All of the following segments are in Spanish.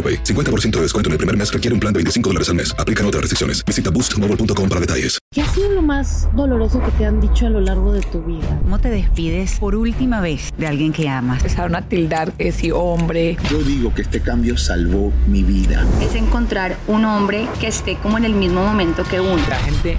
AroPay. 50% de descuento en el primer mes requiere un plan de 25 dólares al mes. Aplican otras restricciones. Visita boostmobile.com para detalles. ¿Qué ha sido lo más doloroso que te han dicho a lo largo de tu vida? ¿Cómo te despides por última vez de alguien que amas? Empezaron a tildar que si hombre. Yo digo que este cambio salvó mi vida. Es encontrar un hombre que esté como en el mismo momento que uno. La gente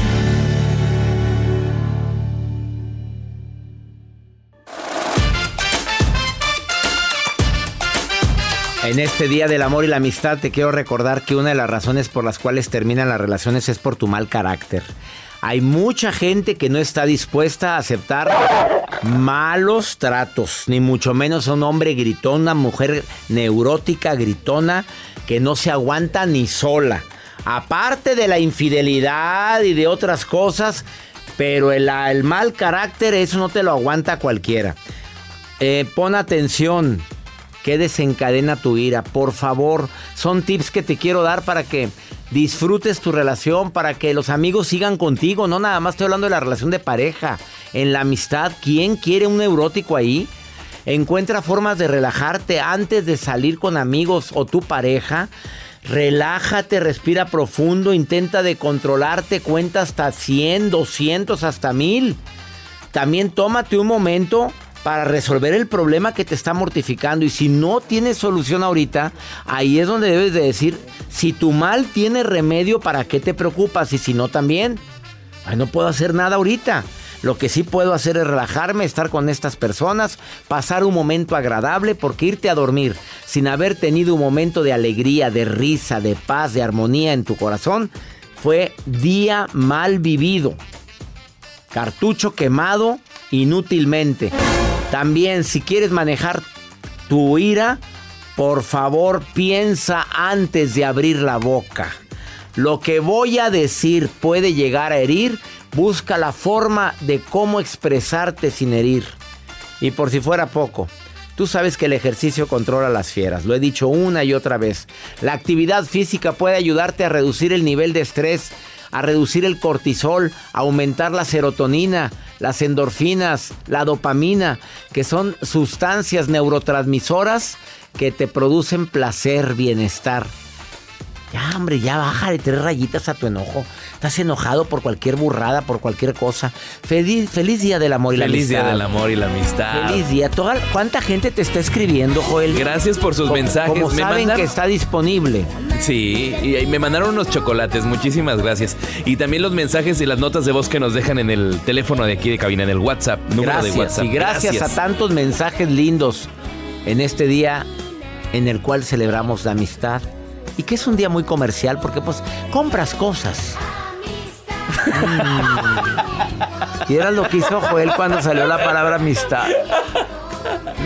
En este Día del Amor y la Amistad te quiero recordar que una de las razones por las cuales terminan las relaciones es por tu mal carácter. Hay mucha gente que no está dispuesta a aceptar malos tratos, ni mucho menos a un hombre gritón, una mujer neurótica, gritona, que no se aguanta ni sola. Aparte de la infidelidad y de otras cosas, pero el, mal carácter, eso no te lo aguanta cualquiera. Eh, pon atención, ¿Qué desencadena tu ira? Por favor, son tips que te quiero dar para que disfrutes tu relación, para que los amigos sigan contigo. No nada más estoy hablando de la relación de pareja. En la amistad, ¿quién quiere un neurótico ahí? Encuentra formas de relajarte antes de salir con amigos o tu pareja. Relájate, respira profundo, intenta de controlarte, cuenta hasta 100, 200, hasta 1000. También tómate un momento para resolver el problema que te está mortificando. Y si no tienes solución ahorita, ahí es donde debes de decir, si tu mal tiene remedio, ¿para qué te preocupas? Y si no también, Ay, no puedo hacer nada ahorita. Lo que sí puedo hacer es relajarme, estar con estas personas, pasar un momento agradable, porque irte a dormir sin haber tenido un momento de alegría, de risa, de paz, de armonía en tu corazón, fue día mal vivido. Cartucho quemado inútilmente. También si quieres manejar tu ira, por favor piensa antes de abrir la boca. Lo que voy a decir puede llegar a herir, busca la forma de cómo expresarte sin herir. Y por si fuera poco, tú sabes que el ejercicio controla las fieras, lo he dicho una y otra vez. La actividad física puede ayudarte a reducir el nivel de estrés, a reducir el cortisol, a aumentar la serotonina, las endorfinas, la dopamina, que son sustancias neurotransmisoras que te producen placer, bienestar. Ya, hombre, ya bájale tres rayitas a tu enojo. Estás enojado por cualquier burrada, por cualquier cosa. Feliz, feliz día del amor y la amistad. Feliz día del amor y la amistad. Feliz día. Toda- ¿Cuánta gente te está escribiendo, Joel? Gracias por sus Como- mensajes. Como Me saben mandaron- que está disponible. Sí, y me mandaron unos chocolates, muchísimas gracias. Y también los mensajes y las notas de voz que nos dejan en el teléfono de aquí de cabina, en el WhatsApp, número Gracias. de WhatsApp. Y gracias, a tantos mensajes lindos en este día en el cual celebramos la amistad. Y que es un día muy comercial porque pues compras cosas. Mm. Y era lo que hizo Joel cuando salió la palabra amistad.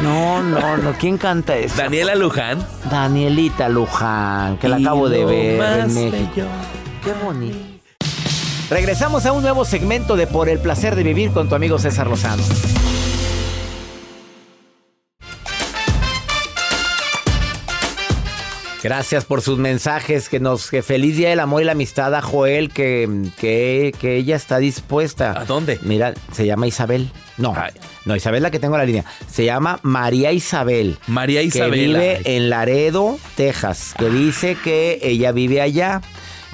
No, no, no. ¿Quién canta eso? Daniela Luján. Danielita Luján, que la acabo de ver en México. bello. Qué bonito. Regresamos a un nuevo segmento de Por el placer de vivir con tu amigo César Lozano. Gracias por sus mensajes. Que nos que feliz día del amor y la amistad a Joel, que, que, que ella está dispuesta. ¿A dónde? Mira, se llama Isabel. No, no, Isabel la que tengo en la línea. Se llama María Isabel. María Isabel. Que vive en Laredo, Texas. Que dice que ella vive allá.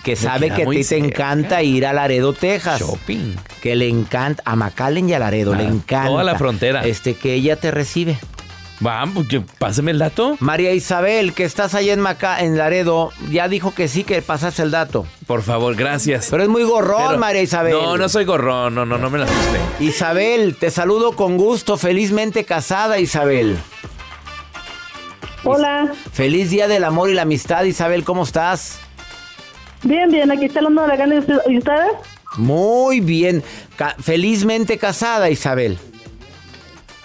Que sabe que a ti te encanta ir a Laredo, Texas. Shopping. Que le encanta, a McAllen y a Laredo, le Ah, encanta. toda la frontera. Este, que ella te recibe. Vamos, que páseme el dato. María Isabel, que estás allá en Maca, en Laredo, ya dijo que sí, que pasaste el dato. Por favor, gracias. Pero es muy gorrón, Pero- María Isabel. No, no soy gorrón, no, no, no me la asusté. Isabel, te saludo con gusto, felizmente casada, Isabel. Hola, Feliz día del amor y la amistad, Isabel, ¿cómo estás? bien, bien, aquí está hablando de la gana. ¿Y ustedes? Muy bien. Ca- felizmente casada, Isabel.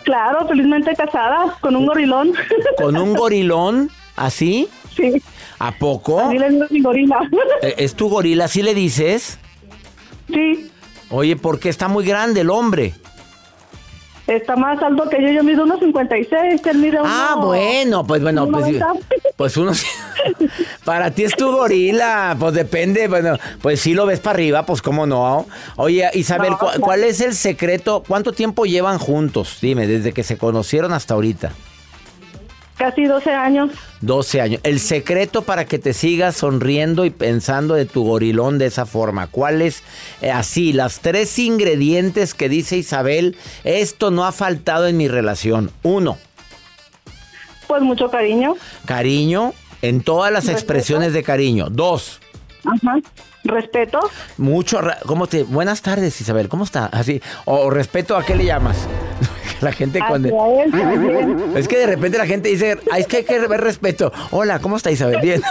Claro, felizmente casada, con un gorilón. ¿Con un gorilón? ¿Así? Sí. ¿A poco? Así le digo mi gorila. Eh, ¿Es tu gorila? ¿Así le dices? Sí, Oye, porque está muy grande el hombre. está más alto que yo, yo mido unos 56, él mide uno... Ah, bueno, pues bueno, pues, pues uno... Para ti es tu gorila, pues depende, bueno, pues si lo ves para arriba, pues cómo no. Oye, Isabel, No, ¿cu- claro. ¿cuál es el secreto? ¿Cuánto tiempo llevan juntos? Dime, desde que se conocieron hasta ahorita. Casi 12 años. 12 años. El secreto para que te sigas sonriendo y pensando de tu gorilón de esa forma. ¿Cuál es eh, así? Las tres ingredientes que dice Isabel, esto no ha faltado en mi relación. Uno, Pues mucho cariño. cariño en todas las Respeto. expresiones de cariño. Dos, Ajá. Respeto. mucho, ¿cómo te? Buenas tardes, Isabel, ¿cómo está? Así, o respeto, ¿a qué le llamas? la gente cuando... Él. Es que de repente la gente dice, "Ay, es que hay que ver respeto. Hola, ¿cómo está Isabel? Bien.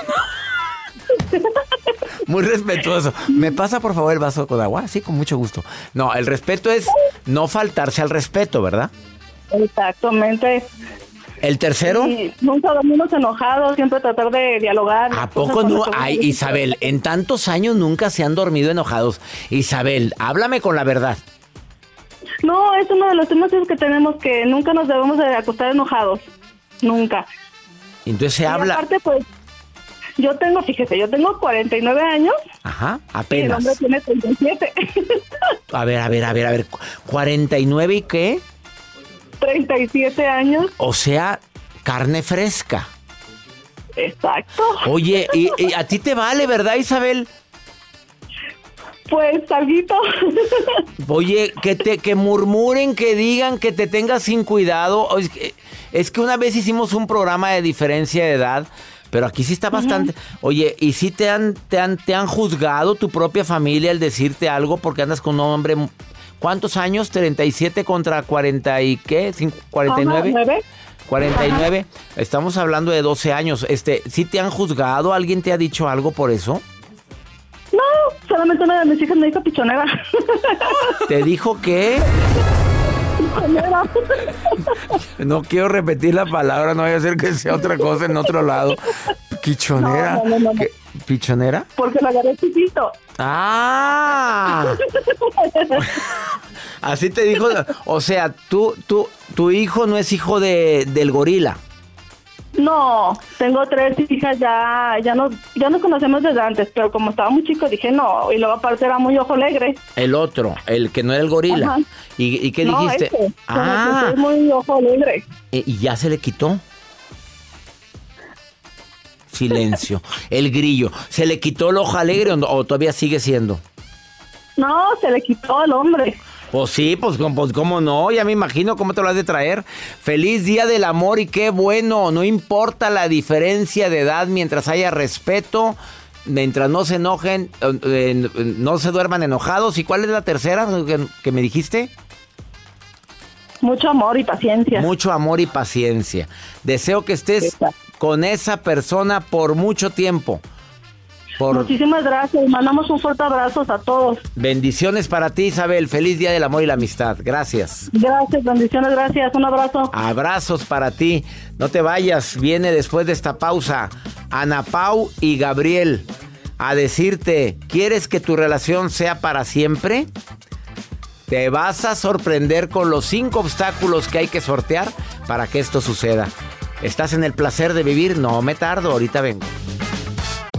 Muy respetuoso. ¿Me pasa por favor el vaso con agua? Sí, con mucho gusto. No, el respeto es no faltarse al respeto, ¿verdad? Exactamente. El tercero, Y nunca dormimos enojados, siempre tratar de dialogar. ¿a poco no? Ay. Isabel, en tantos años nunca se han dormido enojados. Isabel, háblame con la verdad. No, es uno de los temas que tenemos que nunca nos debemos de acostar enojados. Nunca. Entonces se Y habla. aparte, pues, yo tengo, fíjese, yo tengo 49 años Ajá, y el hombre apenas. tiene 37. A ver, a ver, a ver, a ver. ¿49 y qué? 37 años, O sea, carne fresca. exacto. Oye, y, y a ti te vale, ¿verdad, Isabel? Pues, salguito. Oye, que te que murmuren, que digan que te tengas sin cuidado. Es que, es que una vez hicimos un programa de diferencia de edad, pero aquí sí está bastante. Oye, ¿y si te han, te han te han juzgado tu propia familia al decirte algo porque andas con un hombre ¿Cuántos años? 37 contra 40 y qué? Cin- 49. Ajá, nueve. 49. Estamos hablando de 12 años. Este, ¿sí te han juzgado? ¿Alguien te ha dicho algo por eso? No, solamente una de mis hijas me dijo pichonera. ¿Te dijo qué? Pichonera. No quiero repetir la palabra, no vaya a ser que sea otra cosa en otro lado. Pichonera. No, no, no. ¿Pichonera? Porque la agarré chiquito. ¡Ah! Así te dijo. O sea, tú, tú, tu hijo no es hijo de, del gorila. No, tengo tres hijas ya, ya nos, ya nos conocemos desde antes, pero como estaba muy chico dije no, y luego aparte era muy ojo alegre. El otro, el que no era el gorila. Ajá. ¿Y, y qué no, dijiste? ese, ah, es muy ojo alegre. y ya se le quitó. Silencio. El grillo. ¿Se le quitó el ojo alegre o, no- o todavía sigue siendo? No, se le quitó al hombre. Pues sí, pues, pues cómo no, ya me imagino cómo te lo has de traer. Feliz día del amor y qué bueno, no importa la diferencia de edad mientras haya respeto, mientras no se enojen, eh, no se duerman enojados. ¿Y cuál es la tercera que, que me dijiste? Mucho amor y paciencia. Mucho amor y paciencia. Deseo que estés con esa persona por mucho tiempo. Por Muchísimas gracias. Mandamos un fuerte abrazo a todos. bendiciones para ti, Isabel. Feliz día del amor y la amistad. Gracias. Gracias, bendiciones, gracias. Un abrazo. Abrazos para ti. No te vayas. Viene después de esta pausa Ana Pau y Gabriel a decirte, ¿quieres que tu relación sea para siempre? Te vas a sorprender con los cinco obstáculos que hay que sortear para que esto suceda. ¿Estás en el placer de vivir? No me tardo, ahorita vengo.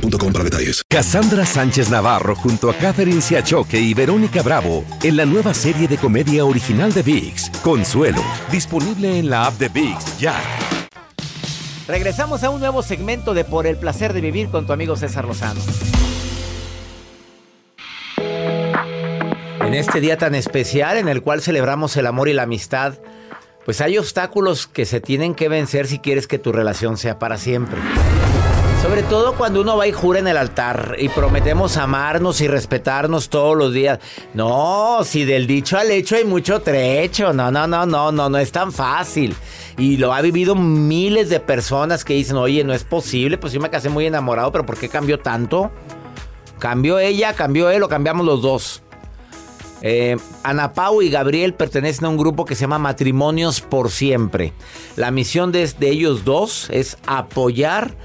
boostmobile.com para detalles. Cassandra Sánchez Navarro junto a Catherine Siachoque y Verónica Bravo en la nueva serie de comedia original de VIX, Consuelo, disponible en la app de VIX ya. Regresamos a un nuevo segmento de Por el placer de vivir con tu amigo César Lozano. En este día tan especial en el cual celebramos el amor y la amistad, pues hay obstáculos que se tienen que vencer si quieres que tu relación sea para siempre. Sobre todo cuando uno va y jura en el altar y prometemos amarnos y respetarnos todos los días. No, si del dicho al hecho hay mucho trecho. No, no, no, no, no, no es tan fácil. Y lo ha vivido miles de personas que dicen, oye, no es posible, pues yo me casé muy enamorado, pero ¿por qué cambió tanto? Cambió ella, cambió él o cambiamos los dos. Eh, Ana Pau y Gabriel pertenecen a un grupo que se llama Matrimonios por Siempre. La misión de, de ellos dos es apoyar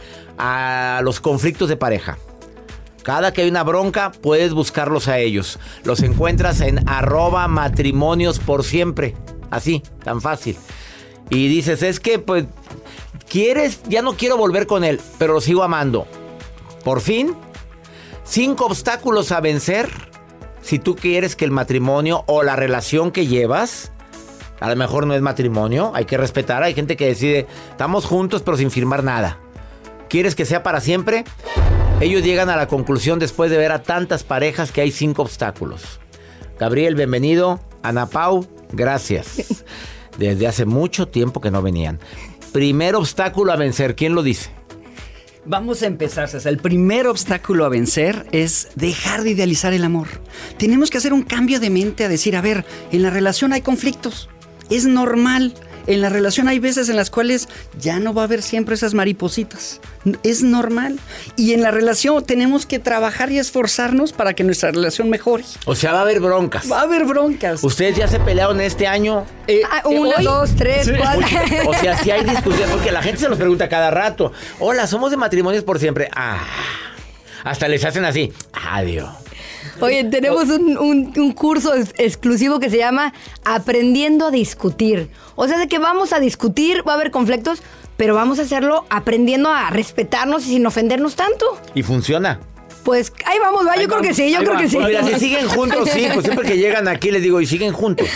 a los conflictos de pareja. Cada que hay una bronca, puedes buscarlos a ellos. Los encuentras en arroba matrimonios por siempre. Así, tan fácil. Y dices, es que, pues, quieres, ya no quiero volver con él, pero lo sigo amando. Por fin, cinco obstáculos a vencer si tú quieres que el matrimonio o la relación que llevas, a lo mejor no es matrimonio, hay que respetar, hay gente que decide, estamos juntos pero sin firmar nada. ¿Quieres que sea para siempre? Ellos llegan a la conclusión después de ver a tantas parejas que hay cinco obstáculos. Gabriel, bienvenido. Ana Pau, gracias. Desde hace mucho tiempo que no venían. Primer obstáculo a vencer, ¿quién lo dice? Vamos a empezar, César. El primer obstáculo a vencer es dejar de idealizar el amor. Tenemos que hacer un cambio de mente a decir, a ver, en la relación hay conflictos. Es normal. En la relación hay veces en las cuales ya no va a haber siempre esas maripositas. Es normal. Y en la relación tenemos que trabajar y esforzarnos para que nuestra relación mejore. O sea, va a haber broncas. Va a haber broncas. ¿Ustedes ya se pelearon este año? Eh, ah, uno, dos, tres, cuatro. O sea, si hay discusión, porque la gente se los pregunta cada rato. Hola, somos de matrimonios por siempre. Ah. Hasta les hacen así. Adiós. Oye, tenemos un, un, un, curso exclusivo que se llama Aprendiendo a Discutir. O sea, de que vamos a discutir, va a haber conflictos, pero vamos a hacerlo aprendiendo a respetarnos y sin ofendernos tanto. Y funciona. Pues ahí vamos, va. Yo creo que sí, yo creo que sí. Mira, si siguen juntos, sí, pues siempre que llegan aquí les digo, y siguen juntos.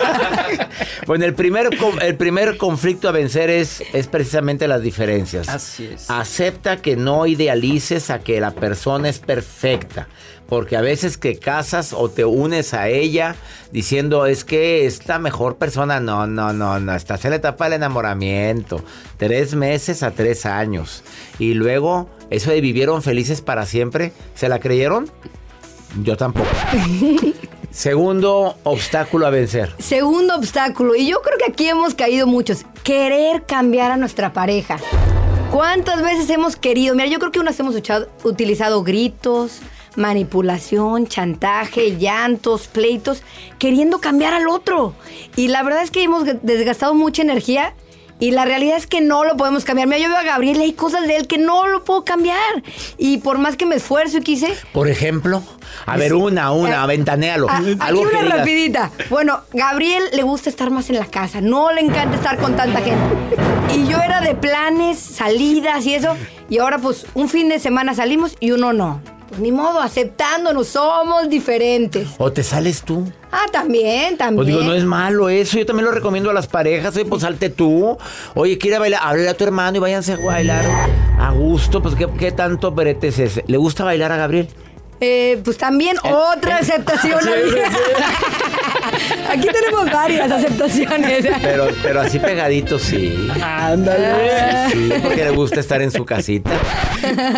bueno, el primer, el primer conflicto a vencer es, es precisamente las diferencias. Así es. Acepta que no idealices a que la persona es perfecta. Porque a veces que casas o te unes a ella diciendo es que es la mejor persona. No, no, no, no. Estás en la etapa del enamoramiento. Tres meses a tres años. Y luego, eso de vivieron felices para siempre, ¿se la creyeron? Yo tampoco. Segundo obstáculo a vencer. Segundo obstáculo. Y yo creo que aquí hemos caído muchos. Querer cambiar a nuestra pareja. ¿Cuántas veces hemos querido? Mira, yo creo que unas hemos utilizado gritos, manipulación, chantaje, llantos, pleitos, queriendo cambiar al otro. Y la verdad es que hemos desgastado mucha energía y la realidad es que no lo podemos cambiar. Mira, yo veo a Gabriel y hay cosas de él que no lo puedo cambiar. Y por más que me esfuerzo y quise. Por ejemplo, a ver, una, una, ventanealo. aquí una rapidita. Bueno, Gabriel le gusta estar más en la casa. No le encanta estar con tanta gente. Y yo era de planes, salidas y eso. Y ahora, pues, un fin de semana salimos y uno no. Pues ni modo, aceptándonos, somos diferentes. ¿O te sales tú? Ah, también, también. Pues digo, no es malo eso. Yo también lo recomiendo a las parejas. Oye, pues salte tú. Oye, quiere bailar. Háblale a tu hermano y váyanse a bailar a gusto. Pues, ¿qué, qué tanto brete es ese? ¿Le gusta bailar a Gabriel? Eh, pues también otra aceptación. Sí, sí, Aquí tenemos varias aceptaciones. Pero, pero así pegadito sí. Ándale. Sí, porque le gusta estar en su casita.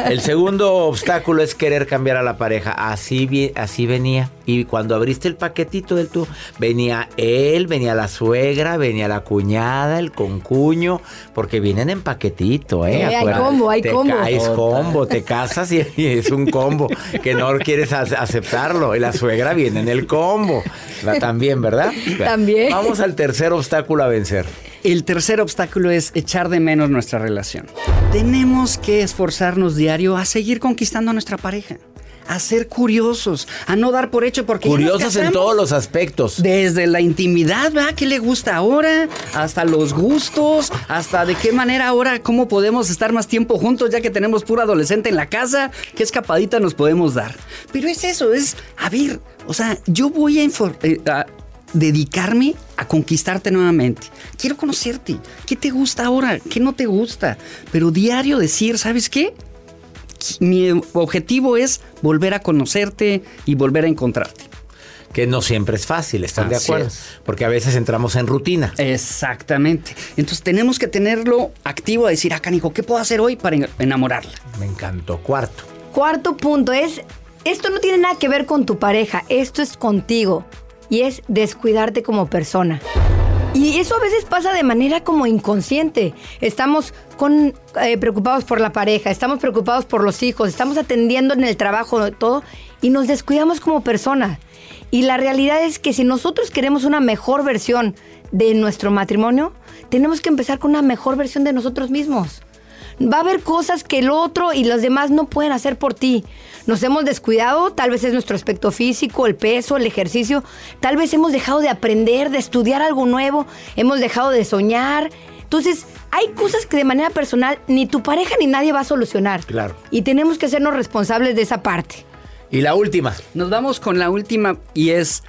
El segundo obstáculo es querer cambiar a la pareja. Así, así venía. Y cuando abriste el paquetito del tú, venía él, venía la suegra, venía la cuñada, el concuño, porque vienen en paquetito, ¿eh? Eh, hay combo, hay Te combo. ca- Es combo, te casas y, y es un combo que no quieres ac- aceptarlo. Y la suegra viene en el combo. La- También, ¿verdad? También. Vamos al tercer obstáculo a vencer. El tercer obstáculo es echar de menos nuestra relación. Tenemos que esforzarnos diario a seguir conquistando a nuestra pareja. A ser curiosos, a no dar por hecho porque Curiosos en todos los aspectos. Desde la intimidad, ¿verdad? ¿Qué le gusta ahora? Hasta los gustos, hasta de qué manera ahora, cómo podemos estar más tiempo juntos ya que tenemos pura adolescente en la casa, qué escapadita nos podemos dar. Pero es eso, es, a ver, o sea, yo voy a, eh, a dedicarme a conquistarte nuevamente. Quiero conocerte. ¿Qué te gusta ahora? ¿Qué no te gusta? Pero diario decir, ¿sabes qué? Mi objetivo es volver a conocerte y volver a encontrarte. Que no siempre es fácil, ¿están de acuerdo? es. Porque a veces entramos en rutina. Exactamente. Entonces tenemos que tenerlo activo a decir, ah, canijo, ¿qué puedo hacer hoy para en- enamorarla? Me encantó. Cuarto. Cuarto punto es, esto no tiene nada que ver con tu pareja, esto es contigo y es descuidarte como persona. Y eso a veces pasa de manera como inconsciente. Estamos con, eh, preocupados por la pareja, estamos preocupados por los hijos, estamos atendiendo en el trabajo todo y nos descuidamos como persona. Y la realidad es que si nosotros queremos una mejor versión de nuestro matrimonio, tenemos que empezar con una mejor versión de nosotros mismos. Va a haber cosas que el otro y los demás no pueden hacer por ti. Nos hemos descuidado, tal vez es nuestro aspecto físico, el peso, el ejercicio. Tal vez hemos dejado de aprender, de estudiar algo nuevo, hemos dejado de soñar. Entonces, hay cosas que de manera personal ni tu pareja ni nadie va a solucionar. Claro. Y tenemos que hacernos responsables de esa parte. Y la última. Nos vamos con la última y es,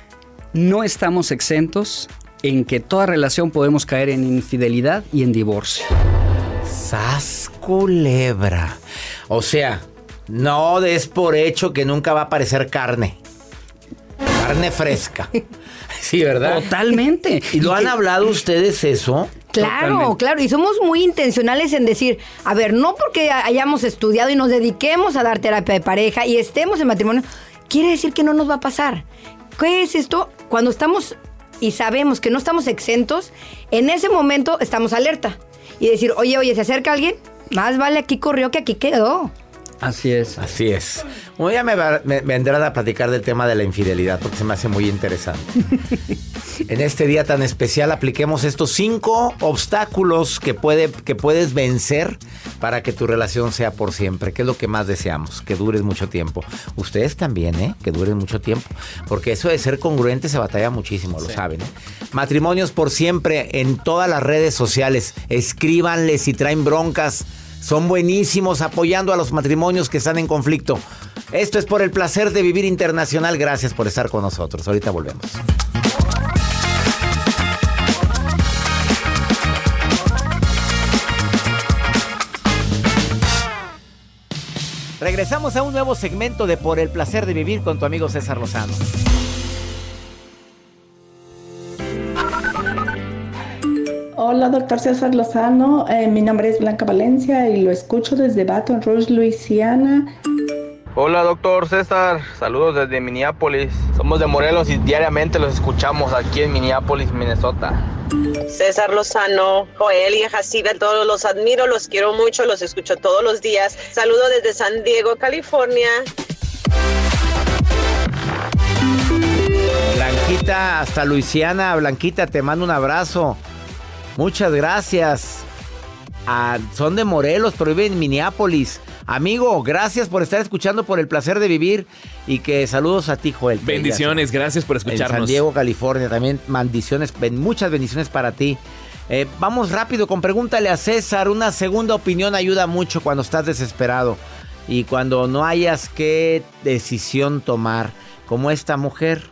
no estamos exentos en que toda relación podemos caer en infidelidad y en divorcio. Sas culebra. O sea, no des por hecho que nunca va a aparecer carne. Carne fresca. Sí, ¿verdad? Totalmente. ¿Y lo han hablado ustedes eso? Claro, Totalmente. claro, y somos muy intencionales en decir, a ver, no porque hayamos estudiado y nos dediquemos a dar terapia de pareja y estemos en matrimonio, quiere decir que no nos va a pasar. ¿Qué es esto? Cuando estamos y sabemos que no estamos exentos, en ese momento estamos alerta y decir, oye, oye, se acerca alguien, más vale aquí corrió que aquí quedó. Así es. Así es. Bueno, ya me, va- me- vendrán a platicar del tema de la infidelidad porque se me hace muy interesante. en este día tan especial apliquemos estos cinco obstáculos que, puede, que puedes vencer para que tu relación sea por siempre, que es lo que más deseamos, que dures mucho tiempo. Ustedes también, ¿eh? Que duren mucho tiempo, porque eso de ser congruente se batalla muchísimo, lo saben. ¿eh? Matrimonios por siempre en todas las redes sociales. Escríbanles si traen broncas. Son buenísimos apoyando a los matrimonios que están en conflicto. Esto es por el placer de vivir internacional. Gracias por estar con nosotros. Ahorita volvemos. Regresamos a un nuevo segmento de Por el placer de vivir con tu amigo César Lozano. Hola, doctor César Lozano. Eh, mi nombre es Blanca Valencia y lo escucho desde Baton Rouge, Luisiana. Hola, doctor César. Saludos desde Minneapolis. Somos de Morelos y diariamente los escuchamos aquí en Minneapolis, Minnesota. César Lozano, Joel y Jaciba, todos los admiro, los quiero mucho, los escucho todos los días. Saludo desde San Diego, California. Blanquita, hasta Luisiana. Blanquita, te mando un abrazo. Muchas gracias. Ah, son de Morelos, pero viven en Minneapolis. Amigo, gracias por estar escuchando por el placer de vivir y que saludos a ti, Joel. Bendiciones, gracias por En San escucharnos. Diego, California, también bendiciones, ben- muchas bendiciones para ti. Eh, vamos rápido con pregúntale a César. Una segunda opinión ayuda mucho cuando estás desesperado y cuando no hayas qué decisión tomar, como esta mujer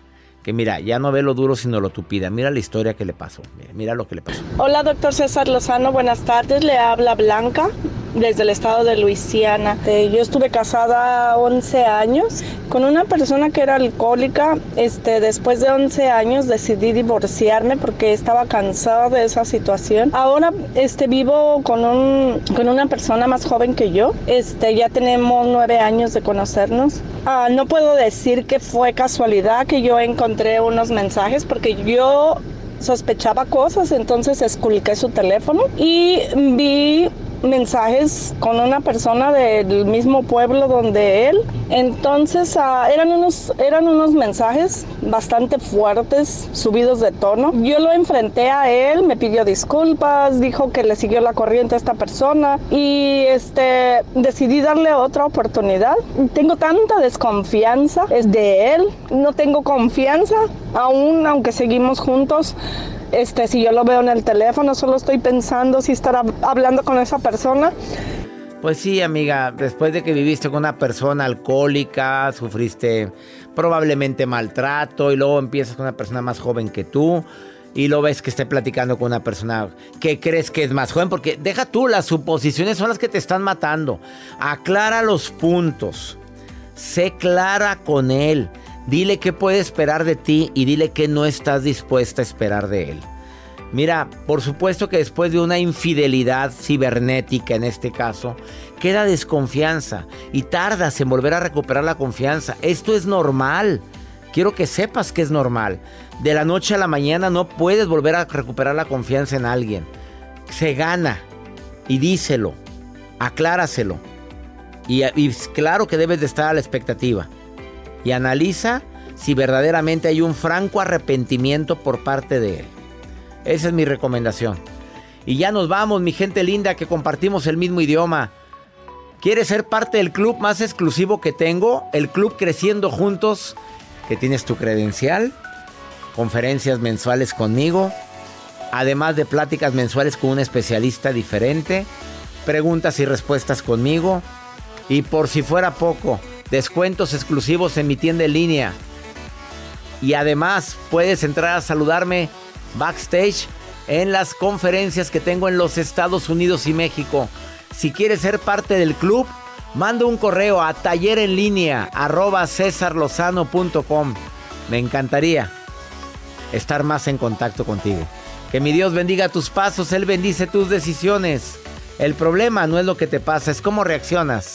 que mira, ya no ve lo duro sino lo tupida. Mira la historia que le pasó. Mira, mira lo que le pasó. Hola, doctor César Lozano, buenas tardes. Le habla Blanca desde el estado de Luisiana. Eh, yo estuve casada 11 años con una persona que era alcohólica. Este, después de 11 años decidí divorciarme porque estaba cansada de esa situación. Ahora este, vivo con, un, con una persona más joven que yo. Este, ya tenemos nueve años de conocernos. Ah, no puedo decir que fue casualidad que yo encontré unos mensajes porque yo sospechaba cosas, entonces esculqué su teléfono y vi mensajes con una persona del mismo pueblo donde él. Entonces ah, eran, unos, eran unos mensajes bastante fuertes, subidos de tono. Yo lo enfrenté a él, me pidió disculpas, dijo que le siguió la corriente a esta persona y este, decidí darle otra oportunidad. Tengo tanta desconfianza de él, no tengo confianza aún aunque seguimos juntos este, si yo lo veo en el teléfono, solo estoy pensando si estará hablando con esa persona. Pues sí, amiga, después de que viviste con una persona alcohólica, sufriste probablemente maltrato y luego empiezas con una persona más joven que tú y lo ves que esté platicando con una persona que crees que es más joven, porque deja tú, las suposiciones son las que te están matando. Aclara los puntos, sé clara con él. Dile qué puede esperar de ti y dile que no estás dispuesta a esperar de él. Mira, por supuesto que después de una infidelidad cibernética en este caso, queda desconfianza y tardas en volver a recuperar la confianza. Esto es normal. Quiero que sepas que es normal. De la noche a la mañana no puedes volver a recuperar la confianza en alguien. Se gana. Y díselo. Acláraselo. Y, y claro que debes de estar a la expectativa y analiza si verdaderamente hay un franco arrepentimiento por parte de él. Esa es mi recomendación. Y ya nos vamos, mi gente linda, que compartimos el mismo idioma. ¿Quieres ser parte del club más exclusivo que tengo? El club Creciendo Juntos, que tienes tu credencial, conferencias mensuales conmigo, además de pláticas mensuales con un especialista diferente, preguntas y respuestas conmigo. Y por si fuera poco, descuentos exclusivos en mi tienda en línea. Y además puedes entrar a saludarme backstage en las conferencias que tengo en los Estados Unidos y México. Si quieres ser parte del club, manda un correo a taller en línea Me encantaría estar más en contacto contigo. Que mi Dios bendiga tus pasos, Él bendice tus decisiones. El problema no es lo que te pasa, es cómo reaccionas